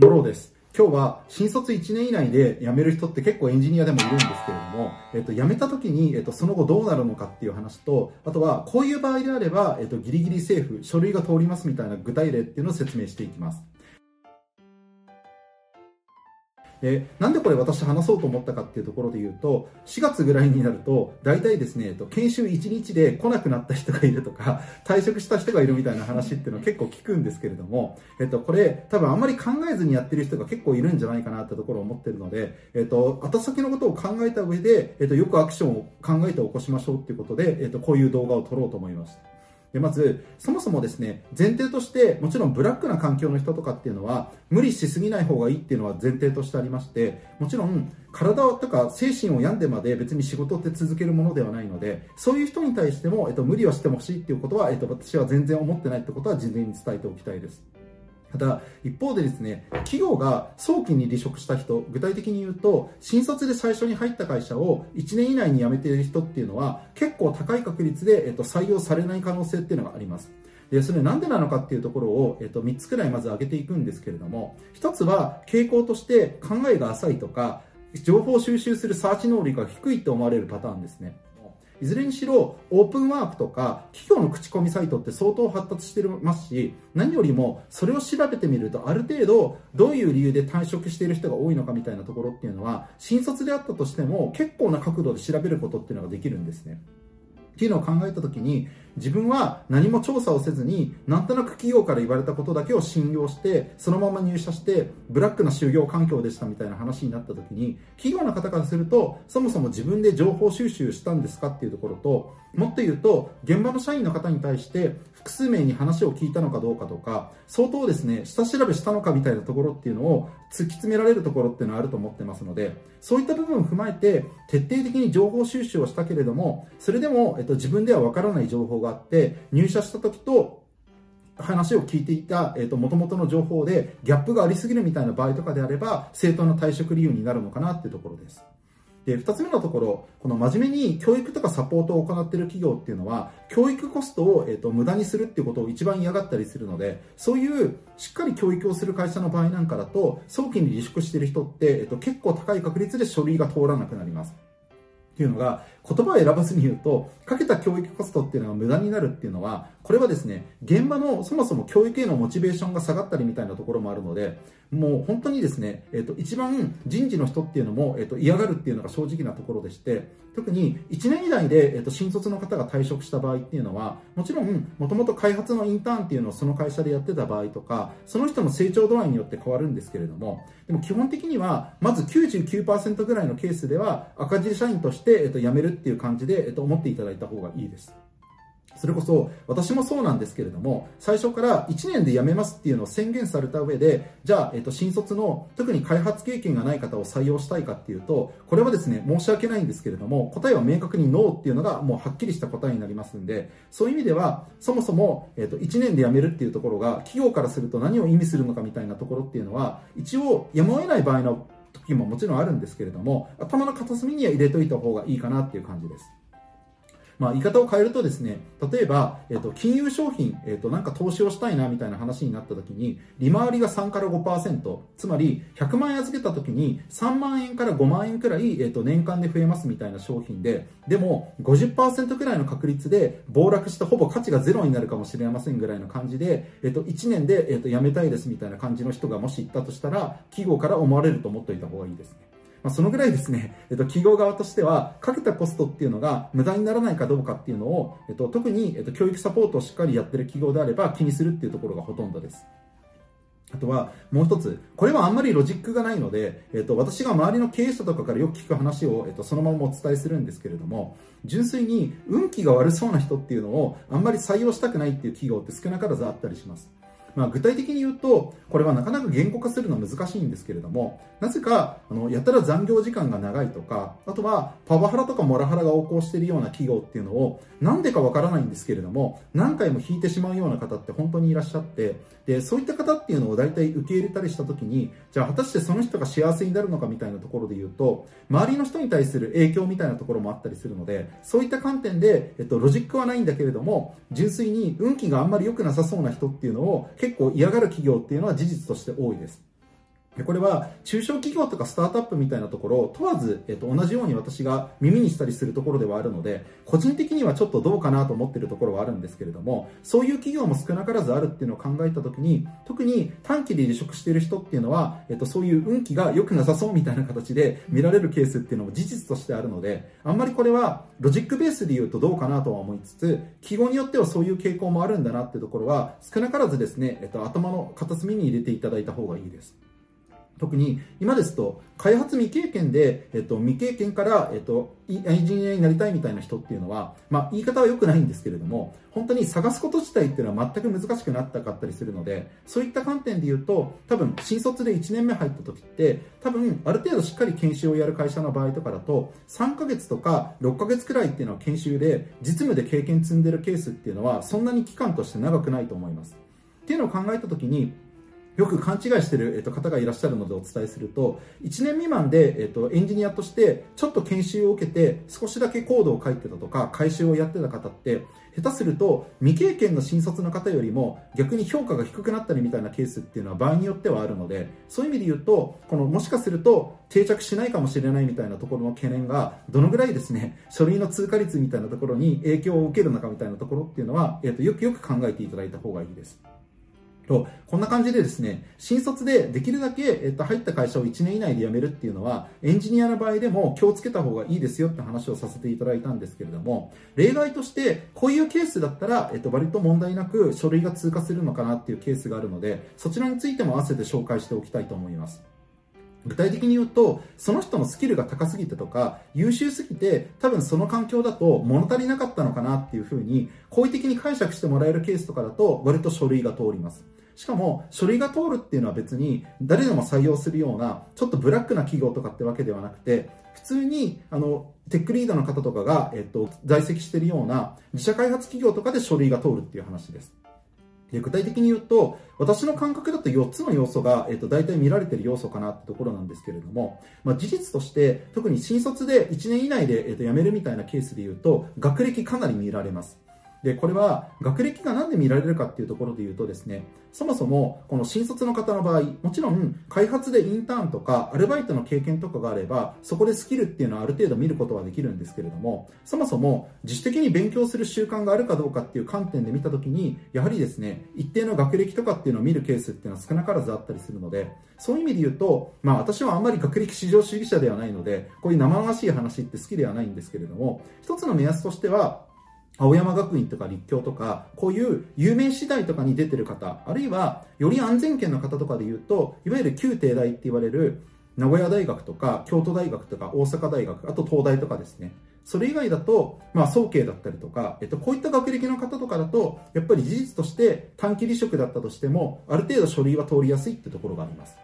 ノロです。今日は新卒1年以内で辞める人って結構エンジニアでもいるんですけれども、えっと、辞めた時に、えっと、その後どうなるのかっていう話と、あとはこういう場合であれば、えっと、ギリギリ政府、書類が通りますみたいな具体例っていうのを説明していきます。でなんでこれ私話そうと思ったかっていうところで言うと4月ぐらいになると大体ですね、えっと、研修1日で来なくなった人がいるとか退職した人がいるみたいな話っていうのは結構聞くんですけれども、えっと、これ多分あんまり考えずにやってる人が結構いるんじゃないかなってところを思ってるので、えっと、後先のことを考えた上で、えっと、よくアクションを考えて起こしましょうっていうことで、えっと、こういう動画を撮ろうと思いました。でまず、そもそもですね、前提として、もちろんブラックな環境の人とかっていうのは、無理しすぎない方がいいっていうのは前提としてありまして、もちろん、体とか精神を病んでまで別に仕事って続けるものではないので、そういう人に対しても、えっと、無理をしてほしいっていうことは、えっと、私は全然思ってないってことは事前に伝えておきたいです。ただ、一方でですね、企業が早期に離職した人、具体的に言うと、新卒で最初に入った会社を1年以内に辞めている人っていうのは、結構高い確率で、えっと、採用されない可能性っていうのがあります。で、それなんでなのかっていうところを、えっと、3つくらいまず挙げていくんですけれども、1つは傾向として考えが浅いとか、情報収集するサーチ能力が低いと思われるパターンですね。いずれにしろ、オープンワークとか、企業の口コミサイトって相当発達してますし、何よりも、それを調べてみると、ある程度、どういう理由で退職している人が多いのかみたいなところっていうのは、新卒であったとしても、結構な角度で調べることっていうのができるんですね。っていうのを考えた時に自分は何も調査をせずになんとなく企業から言われたことだけを信用してそのまま入社してブラックな就業環境でしたみたいな話になった時に企業の方からするとそもそも自分で情報収集したんですかっていうところともっと言うと現場の社員の方に対して複数名に話を聞いたのかどうかとか相当ですね下調べしたのかみたいなところっていうのを突き詰められるところっていうのはあると思ってますのでそういった部分を踏まえて徹底的に情報収集をしたけれどもそれでも、えっと、自分ではわからない情報があって入社した時と話を聞いていた、えっと、元々の情報でギャップがありすぎるみたいな場合とかであれば正当な退職理由になるのかなっていうところです。で、二つ目のところ、この真面目に教育とかサポートを行っている企業っていうのは、教育コストを、えーと、無駄にするっていうことを一番嫌がったりするので、そういうしっかり教育をする会社の場合なんかだと、早期に離職している人って、えーと結構高い確率で書類が通らなくなります。ていうのが、言葉を選ばずに言うと、かけた教育コストっていうのが無駄になるっていうのは、これはですね、現場のそもそも教育へのモチベーションが下がったりみたいなところもあるので、もう本当にですね、えっ、と、一番人事の人っていうのも、えっ、と、嫌がるっていうのが正直なところでして、特に1年以内で、えっ、と、新卒の方が退職した場合っていうのは、もちろん、もともと開発のインターンっていうのをその会社でやってた場合とか、その人の成長度合いによって変わるんですけれども、でも基本的には、まず99%ぐらいのケースでは、赤字社員として、えっ、と、辞めるっていう感じで、えっと、思っていただいた方がいいです。それこそ私もそうなんですけれども最初から1年で辞めますっていうのを宣言された上でじゃあ、えっと、新卒の特に開発経験がない方を採用したいかっていうとこれはですね申し訳ないんですけれども答えは明確にノーっていうのがもうはっきりした答えになりますんでそういう意味ではそもそも、えっと、1年で辞めるっていうところが企業からすると何を意味するのかみたいなところっていうのは一応やむを得ない場合の時ももちろんあるんですけれども頭の片隅には入れといた方がいいかなっていう感じです。まあ、言い方を変えるとですね、例えば、えっと、金融商品、えっと、なんか投資をしたいなみたいな話になった時に、利回りが3から5%、つまり100万円預けた時に3万円から5万円くらい、えっと、年間で増えますみたいな商品で、でも50%くらいの確率で暴落してほぼ価値がゼロになるかもしれませんぐらいの感じで、えっと、1年で、えっと、辞めたいですみたいな感じの人がもし言ったとしたら、企業から思われると思っておいた方がいいですね。まあ、そのぐらいですね、えっと、企業側としては、かけたコストっていうのが無駄にならないかどうかっていうのを、えっと、特に、えっと、教育サポートをしっかりやってる企業であれば気にするっていうところがほとんどです。あとは、もう一つ、これはあんまりロジックがないので、えっと、私が周りの経営者とかからよく聞く話を、えっと、そのままお伝えするんですけれども、純粋に運気が悪そうな人っていうのをあんまり採用したくないっていう企業って少なからずあったりします。まあ、具体的に言うと、これはなかなか言語化するのは難しいんですけれども、なぜか、あの、やたら残業時間が長いとか、あとは、パワハラとかモラハラが横行しているような企業っていうのを、なんでかわからないんですけれども、何回も引いてしまうような方って本当にいらっしゃって、で、そういった方っていうのを大体受け入れたりしたときに、じゃあ果たしてその人が幸せになるのかみたいなところで言うと、周りの人に対する影響みたいなところもあったりするので、そういった観点で、えっと、ロジックはないんだけれども、純粋に運気があんまり良くなさそうな人っていうのを結構嫌がる企業っていうのは事実として多いです。これは中小企業とかスタートアップみたいなところを問わず、えっと、同じように私が耳にしたりするところではあるので、個人的にはちょっとどうかなと思っているところはあるんですけれども、そういう企業も少なからずあるっていうのを考えたときに、特に短期で離職している人っていうのは、えっと、そういう運気が良くなさそうみたいな形で見られるケースっていうのも事実としてあるので、あんまりこれはロジックベースで言うとどうかなとは思いつつ、企業によってはそういう傾向もあるんだなっていうところは、少なからずですね、えっと、頭の片隅に入れていただいた方がいいです。特に今ですと開発未経験で、えっと、未経験から、えっと、エンジニアになりたいみたいな人っていうのは、まあ、言い方は良くないんですけれども本当に探すこと自体っていうのは全く難しくなったかったりするのでそういった観点で言うと多分新卒で1年目入った時って多分ある程度しっかり研修をやる会社の場合とかだと3ヶ月とか6ヶ月くらいっていうのは研修で実務で経験積んでるケースっていうのはそんなに期間として長くないと思います。っていうのを考えた時によく勘違いしている、えっと、方がいらっしゃるのでお伝えすると、1年未満で、えっと、エンジニアとしてちょっと研修を受けて少しだけコードを書いてたとか、回収をやってた方って、下手すると未経験の新卒の方よりも逆に評価が低くなったりみたいなケースっていうのは場合によってはあるので、そういう意味で言うと、このもしかすると定着しないかもしれないみたいなところの懸念が、どのぐらいですね、書類の通過率みたいなところに影響を受けるのかみたいなところっていうのは、えっと、よくよく考えていただいた方がいいです。と、こんな感じでですね、新卒でできるだけ、えっと、入った会社を1年以内で辞めるっていうのは、エンジニアの場合でも気をつけた方がいいですよって話をさせていただいたんですけれども、例外として、こういうケースだったら、えっと、割と問題なく書類が通過するのかなっていうケースがあるので、そちらについても合わせて紹介しておきたいと思います。具体的に言うと、その人のスキルが高すぎてとか、優秀すぎて、多分その環境だと物足りなかったのかなっていうふうに、好意的に解釈してもらえるケースとかだと、割と書類が通ります。しかも書類が通るっていうのは別に誰でも採用するようなちょっとブラックな企業とかってわけではなくて普通にあのテックリーダーの方とかが、えっと、在籍しているような自社開発企業とかで書類が通るっていう話です。で具体的に言うと、私の感覚だと4つの要素が、えっと、大体見られている要素かなってところなんですけれども、まあ、事実として、特に新卒で1年以内で、えっと、辞めるみたいなケースで言うと、学歴かなり見られます。で、これは学歴が何で見られるかっていうところで言うとですね、そもそもこの新卒の方の場合、もちろん開発でインターンとかアルバイトの経験とかがあれば、そこでスキルっていうのはある程度見ることはできるんですけれども、そもそも自主的に勉強する習慣があるかどうかっていう観点で見たときに、やはりですね、一定の学歴とかっていうのを見るケースっていうのは少なからずあったりするので、そういう意味で言うと、まあ私はあんまり学歴至上主義者ではないので、こういう生々しい話って好きではないんですけれども、一つの目安としては、青山学院とか立教とか、こういう有名次第とかに出てる方、あるいはより安全圏の方とかで言うと、いわゆる旧帝大って言われる名古屋大学とか京都大学とか大阪大学、あと東大とかですね。それ以外だと、まあ、総計だったりとか、えっと、こういった学歴の方とかだと、やっぱり事実として短期離職だったとしても、ある程度書類は通りやすいってところがあります。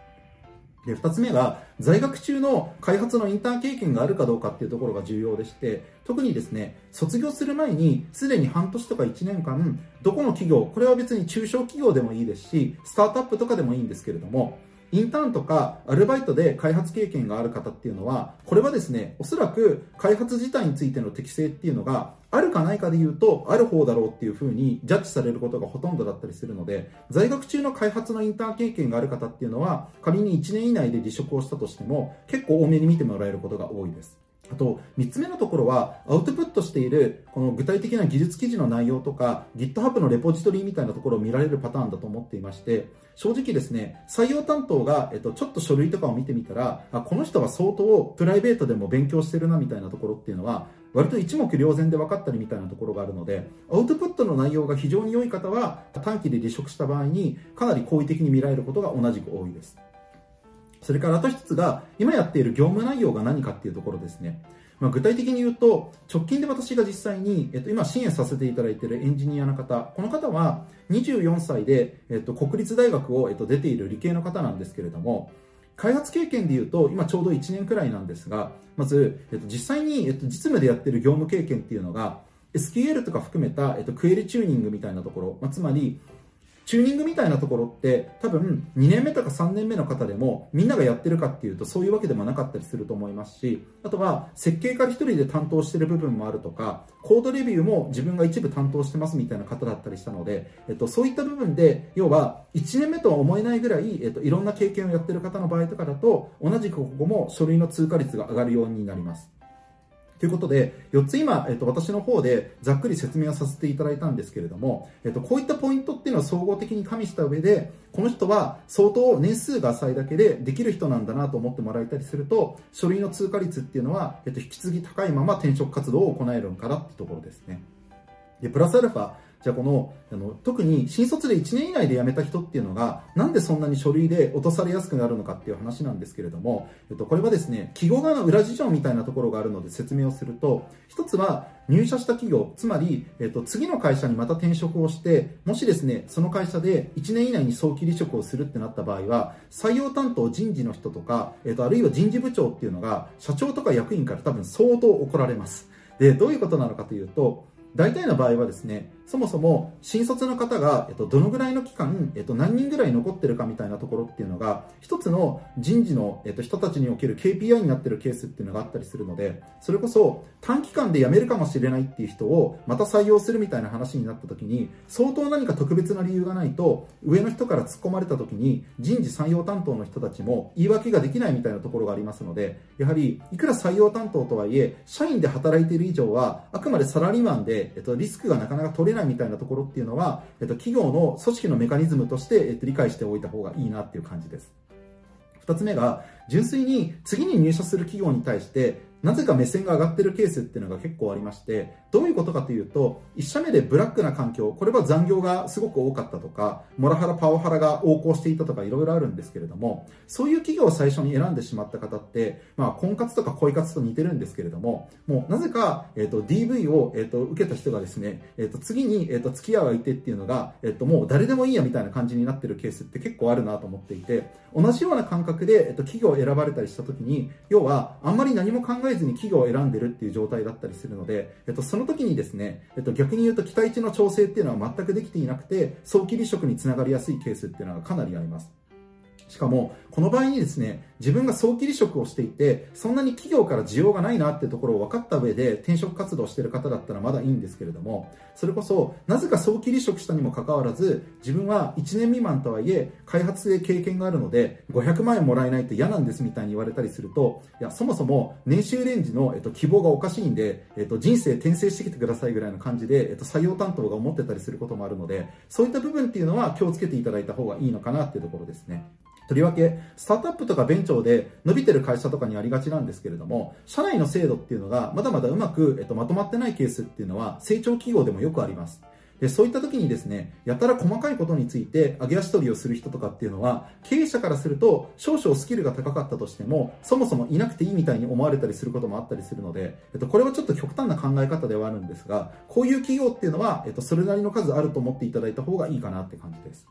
で、二つ目が、在学中の開発のインターン経験があるかどうかっていうところが重要でして、特にですね、卒業する前に、すでに半年とか1年間、どこの企業、これは別に中小企業でもいいですし、スタートアップとかでもいいんですけれども、インターンとかアルバイトで開発経験がある方っていうのは、これはですね、おそらく開発自体についての適性っていうのが、あるかないかで言うと、ある方だろうっていうふうにジャッジされることがほとんどだったりするので、在学中の開発のインターン経験がある方っていうのは、仮に1年以内で離職をしたとしても、結構多めに見てもらえることが多いです。あと、3つ目のところは、アウトプットしている、この具体的な技術記事の内容とか、GitHub のレポジトリみたいなところを見られるパターンだと思っていまして、正直ですね、採用担当が、えっと、ちょっと書類とかを見てみたら、あ、この人は相当プライベートでも勉強してるなみたいなところっていうのは、割と一目瞭然で分かったりみたいなところがあるので、アウトプットの内容が非常に良い方は、短期で離職した場合に、かなり好意的に見られることが同じく多いです。それからあと一つが、今やっている業務内容が何かっていうところですね。まあ、具体的に言うと、直近で私が実際に、えっと、今支援させていただいているエンジニアの方、この方は24歳で、えっと、国立大学を、えっと、出ている理系の方なんですけれども、開発経験で言うと、今ちょうど1年くらいなんですが、まず、えっと、実際に、えっと、実務でやっている業務経験っていうのが、SQL とか含めた、えっと、クエリチューニングみたいなところ、まあ、つまり、チューニングみたいなところって多分2年目とか3年目の方でもみんながやってるかっていうとそういうわけでもなかったりすると思いますしあとは設計家1人で担当してる部分もあるとかコードレビューも自分が一部担当してますみたいな方だったりしたので、えっと、そういった部分で要は1年目とは思えないぐらい、えっと、いろんな経験をやってる方の場合とかだと同じくここも書類の通過率が上がるようになります。ということで、4つ今、えっと、私の方でざっくり説明をさせていただいたんですけれども、えっと、こういったポイントっていうのは総合的に加味した上で、この人は相当年数が浅いだけでできる人なんだなと思ってもらえたりすると、書類の通過率っていうのは、えっと、引き継ぎ高いまま転職活動を行えるんかなってところですね。で、プラスアルファ、じゃあこのあの特に新卒で1年以内で辞めた人っていうのがなんでそんなに書類で落とされやすくなるのかっていう話なんですけれども、えっと、これはですね企業側の裏事情みたいなところがあるので説明をすると一つは入社した企業つまり、えっと、次の会社にまた転職をしてもしですねその会社で1年以内に早期離職をするってなった場合は採用担当人事の人とか、えっと、あるいは人事部長っていうのが社長とか役員から多分相当怒られます。でどういうことなのかというと大体の場合はですねそもそも新卒の方が、えっと、どのぐらいの期間、えっと、何人ぐらい残ってるかみたいなところっていうのが一つの人事の、えっと、人たちにおける KPI になってるケースっていうのがあったりするのでそれこそ短期間で辞めるかもしれないっていう人をまた採用するみたいな話になった時に相当何か特別な理由がないと上の人から突っ込まれた時に人事採用担当の人たちも言い訳ができないみたいなところがありますのでやはりいくら採用担当とはいえ社員で働いている以上はあくまでサラリーマンで、えっと、リスクがなかなか取れないみたいなところっていうのは、えっと、企業の組織のメカニズムとして、えっと、理解しておいた方がいいなっていう感じです。二つ目が、純粋に次に入社する企業に対してなぜか目線が上がってるケースっていうのが結構ありまして、どういうことかというと、1社目でブラックな環境、これは残業がすごく多かったとか、モラハラ、パワハラが横行していたとかいろいろあるんですけれども、そういう企業を最初に選んでしまった方って、まあ、婚活とか恋活と似てるんですけれども、もうなぜか、え、ー、DV を、え、ー、と、受けた人がですね、え、ー、と、次に、えっ、と、付き合う相手っていうのが、えっ、と、もう誰でもいいやみたいな感じになってるケースって結構あるなと思っていて、同じような感覚で、えっ、と、企業を選ばれたりした時に、要は、あんまり何も考えずに企業を選んでるっていう状態だったりするので、えっと、その時にですね、えっと、逆に言うと期待値の調整っていうのは全くできていなくて、早期離職につながりやすいケースっていうのはかなりあります。しかも、この場合にですね、自分が早期離職をしていて、そんなに企業から需要がないなってところを分かった上で転職活動してる方だったらまだいいんですけれども、それこそ、なぜか早期離職したにもかかわらず、自分は1年未満とはいえ、開発で経験があるので、500万円もらえないと嫌なんですみたいに言われたりすると、いや、そもそも年収レンジの、えっと、希望がおかしいんで、えっと、人生転生してきてくださいぐらいの感じで、えっと、採用担当が思ってたりすることもあるので、そういった部分っていうのは気をつけていただいた方がいいのかなっていうところですね。とりわけ、スタートアップとかベンチで伸びてる会社とかにありがちなんですけれども、社内の制度っていうのがまだまだうまく、えっと、まとまってないケースっていうのは成長企業でもよくあります。でそういった時にですね、やたら細かいことについて上げ足取りをする人とかっていうのは、経営者からすると少々スキルが高かったとしても、そもそもいなくていいみたいに思われたりすることもあったりするので、えっと、これはちょっと極端な考え方ではあるんですが、こういう企業っていうのは、えっと、それなりの数あると思っていただいた方がいいかなって感じです。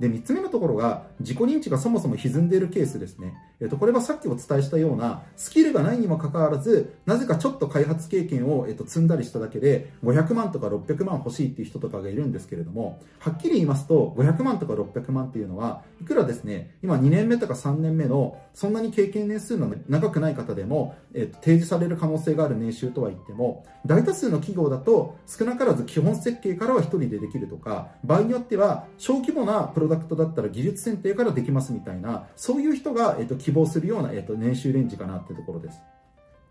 で、3つ目のところが、自己認知がそもそも歪んでいるケースですね。えっと、これはさっきお伝えしたような、スキルがないにもかかわらず、なぜかちょっと開発経験を、えっと、積んだりしただけで、500万とか600万欲しいっていう人とかがいるんですけれども、はっきり言いますと、500万とか600万っていうのは、いくらですね、今2年目とか3年目の、そんなに経験年数の長くない方でも、えっと、提示される可能性がある年収とは言っても、大多数の企業だと、少なからず基本設計からは1人でできるとか、場合によっては、小規模なプロダクトだったら技術選定からできますみたいな、そういう人が、えっと、希望するような、えっと、年収レンジかなっていうところです。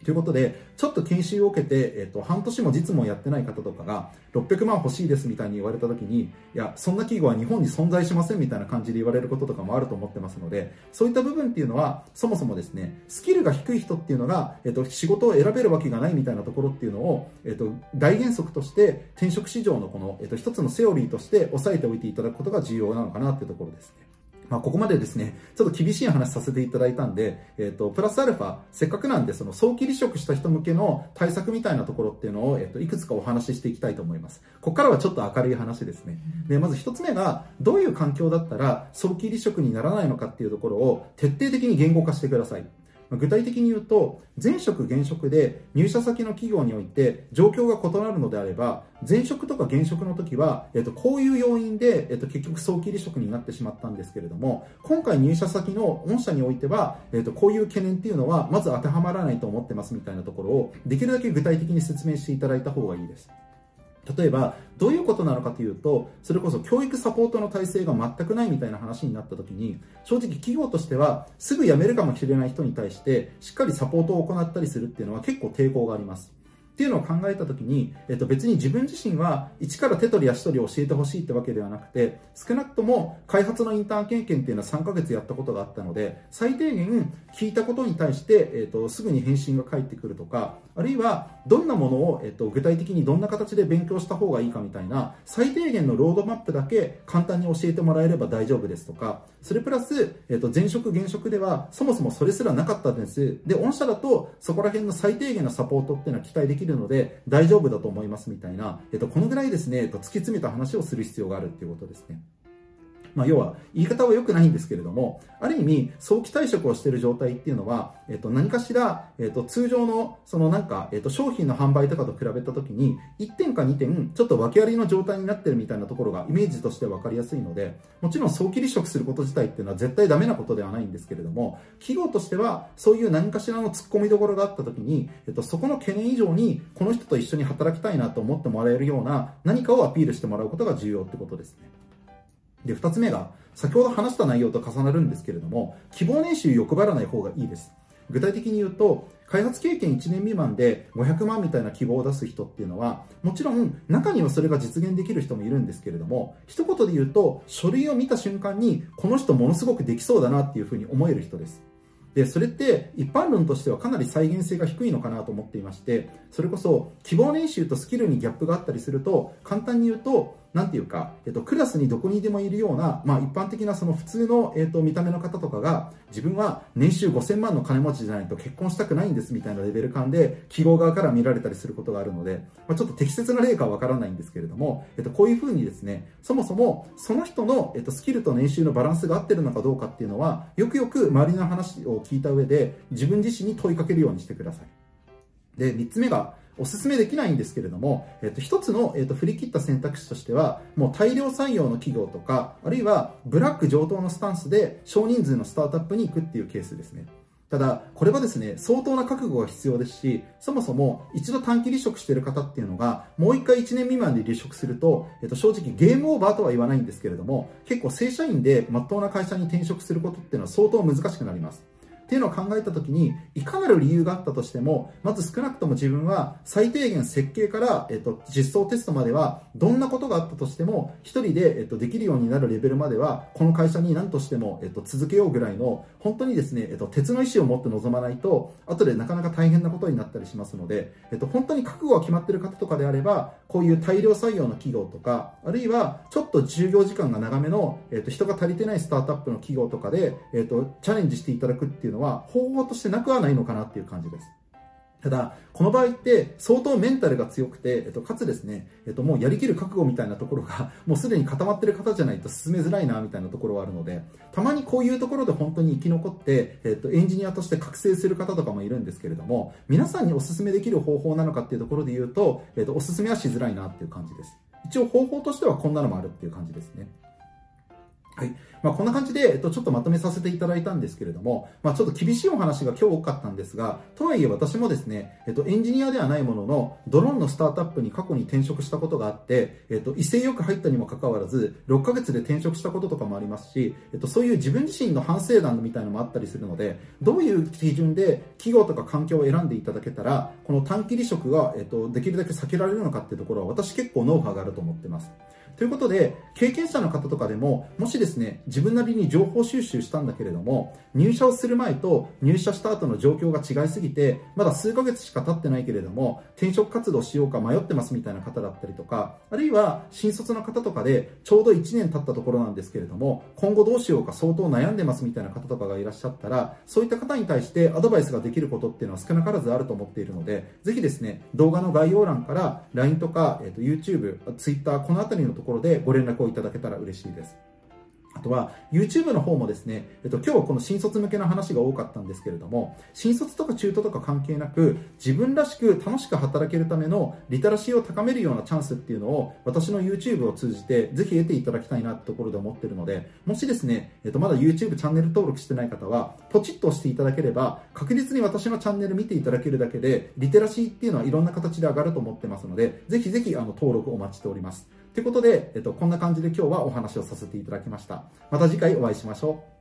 ということで、ちょっと研修を受けて、えっと、半年も実務をやってない方とかが、600万欲しいですみたいに言われた時に、いや、そんな企業は日本に存在しませんみたいな感じで言われることとかもあると思ってますので、そういった部分っていうのは、そもそもですね、スキルが低い人っていうのが、えっと、仕事を選べるわけがないみたいなところっていうのを、えっと、大原則として転職市場のこの、えっと、一つのセオリーとして押さえておいていただくことが重要なのかなっていうところですね。まあ、ここまでですね、ちょっと厳しい話させていただいたんで、えっ、ー、と、プラスアルファ、せっかくなんで、その早期離職した人向けの対策みたいなところっていうのを、えっ、ー、と、いくつかお話ししていきたいと思います。ここからはちょっと明るい話ですね。で、まず一つ目が、どういう環境だったら早期離職にならないのかっていうところを徹底的に言語化してください。具体的に言うと前職現職で入社先の企業において状況が異なるのであれば前職とか現職の時は、えっと、こういう要因で、えっと、結局早期離職になってしまったんですけれども今回入社先の御社においては、えっと、こういう懸念っていうのはまず当てはまらないと思ってますみたいなところをできるだけ具体的に説明していただいた方がいいです。例えばどういうことなのかというとそれこそ教育サポートの体制が全くないみたいな話になった時に正直企業としてはすぐ辞めるかもしれない人に対してしっかりサポートを行ったりするっていうのは結構抵抗があります。っていうのを考えたときに、えっと、別に自分自身は一から手取り足取り教えてほしいってわけではなくて少なくとも開発のインターン経験っていうのは3ヶ月やったことがあったので最低限聞いたことに対して、えっと、すぐに返信が返ってくるとかあるいはどんなものを、えっと、具体的にどんな形で勉強した方がいいかみたいな最低限のロードマップだけ簡単に教えてもらえれば大丈夫ですとかそれプラス、えっと、前職現職ではそもそもそれすらなかったです。で御社だとそこら辺の最低限のサポートっていうのは期待できるるので大大丈夫だと思いますみたいな、えっと、このぐらいですね、えっと、突き詰めた話をする必要があるっていうことですね。まあ、要は言い方は良くないんですけれども、ある意味、早期退職をしている状態っていうのは、えっと、何かしら、えっと、通常の、そのなんか、えっと、商品の販売とかと比べたときに、1点か2点、ちょっと訳ありの状態になってるみたいなところが、イメージとして分かりやすいので、もちろん早期離職すること自体っていうのは絶対ダメなことではないんですけれども、企業としては、そういう何かしらの突っ込みどころがあったときに、えっと、そこの懸念以上に、この人と一緒に働きたいなと思ってもらえるような、何かをアピールしてもらうことが重要ってことですね。で、2つ目が、先ほど話した内容と重なるんですけれども、希望年収欲張らない方がいいです。具体的に言うと、開発経験1年未満で500万みたいな希望を出す人っていうのは、もちろん中にはそれが実現できる人もいるんですけれども、一言で言うと、書類を見た瞬間に、この人ものすごくできそうだなっていうふうに思える人です。で、それって一般論としてはかなり再現性が低いのかなと思っていまして、それこそ希望年収とスキルにギャップがあったりすると、簡単に言うと、なんていうか、えっと、クラスにどこにでもいるような、まあ、一般的なその普通の、えっと、見た目の方とかが、自分は年収5000万の金持ちじゃないと結婚したくないんですみたいなレベル感で、企業側から見られたりすることがあるので、まあ、ちょっと適切な例かはわからないんですけれども、えっと、こういうふうにですね、そもそもその人の、えっと、スキルと年収のバランスが合ってるのかどうかっていうのは、よくよく周りの話を聞いた上で、自分自身に問いかけるようにしてください。で、3つ目が、お勧めできないんですけれども、えっと、一つの、えっと、振り切った選択肢としては、もう大量採用の企業とか、あるいはブラック上等のスタンスで少人数のスタートアップに行くっていうケースですね。ただ、これはですね、相当な覚悟が必要ですし、そもそも一度短期離職している方っていうのが、もう一回1年未満で離職すると、えっと、正直ゲームオーバーとは言わないんですけれども、結構正社員で真っ当な会社に転職することっていうのは相当難しくなります。っていうのを考えた時にいかなる理由があったとしてもまず少なくとも自分は最低限設計から、えっと、実装テストまではどんなことがあったとしても1人で、えっと、できるようになるレベルまではこの会社に何としても、えっと、続けようぐらいの本当にですね、えっと、鉄の意志を持って臨まないと後でなかなか大変なことになったりしますので、えっと、本当に覚悟が決まっている方とかであればこういう大量採用の企業とかあるいはちょっと就業時間が長めの、えっと、人が足りてないスタートアップの企業とかで、えっと、チャレンジしていただくっていうのは方法としてなくはないのかなっていう感じです。ただ、この場合って相当メンタルが強くて、えっと、かつですね、えっと、もうやりきる覚悟みたいなところが、もうすでに固まってる方じゃないと進めづらいな、みたいなところはあるので、たまにこういうところで本当に生き残って、えっと、エンジニアとして覚醒する方とかもいるんですけれども、皆さんにお勧めできる方法なのかっていうところで言うと、えっと、お勧めはしづらいなっていう感じです。一応方法としてはこんなのもあるっていう感じですね。はい。まあ、こんな感じで、えっと、ちょっとまとめさせていただいたんですけれども、まあ、ちょっと厳しいお話が今日多かったんですが、とはいえ私もですね、えっと、エンジニアではないものの、ドローンのスタートアップに過去に転職したことがあって、えっと、威勢よく入ったにもかかわらず、6ヶ月で転職したこととかもありますし、えっと、そういう自分自身の反省談みたいなのもあったりするので、どういう基準で企業とか環境を選んでいただけたら、この短期離職が、えっと、できるだけ避けられるのかっていうところは、私結構ノウハウがあると思ってます。ということで、経験者の方とかでも、もしですね、自分なりに情報収集したんだけれども、入社をする前と入社した後の状況が違いすぎて、まだ数ヶ月しか経ってないけれども、転職活動しようか迷ってますみたいな方だったりとか、あるいは新卒の方とかで、ちょうど1年経ったところなんですけれども、今後どうしようか相当悩んでますみたいな方とかがいらっしゃったら、そういった方に対してアドバイスができることっていうのは少なからずあると思っているので、ぜひですね、動画の概要欄から LINE とか、えー、と YouTube、Twitter、このあたりのところころでご連絡をいただけたら嬉しいです。あとは YouTube の方もですね、えっと、今日はこの新卒向けの話が多かったんですけれども、新卒とか中途とか関係なく、自分らしく楽しく働けるためのリテラシーを高めるようなチャンスっていうのを、私の YouTube を通じてぜひ得ていただきたいなってところで思ってるので、もしですね、えっと、まだ YouTube チャンネル登録してない方は、ポチッと押していただければ、確実に私のチャンネル見ていただけるだけで、リテラシーっていうのはいろんな形で上がると思ってますので、ぜひぜひあの登録お待ちしております。ということで、えっと、こんな感じで今日はお話をさせていただきました。また次回お会いしましょう。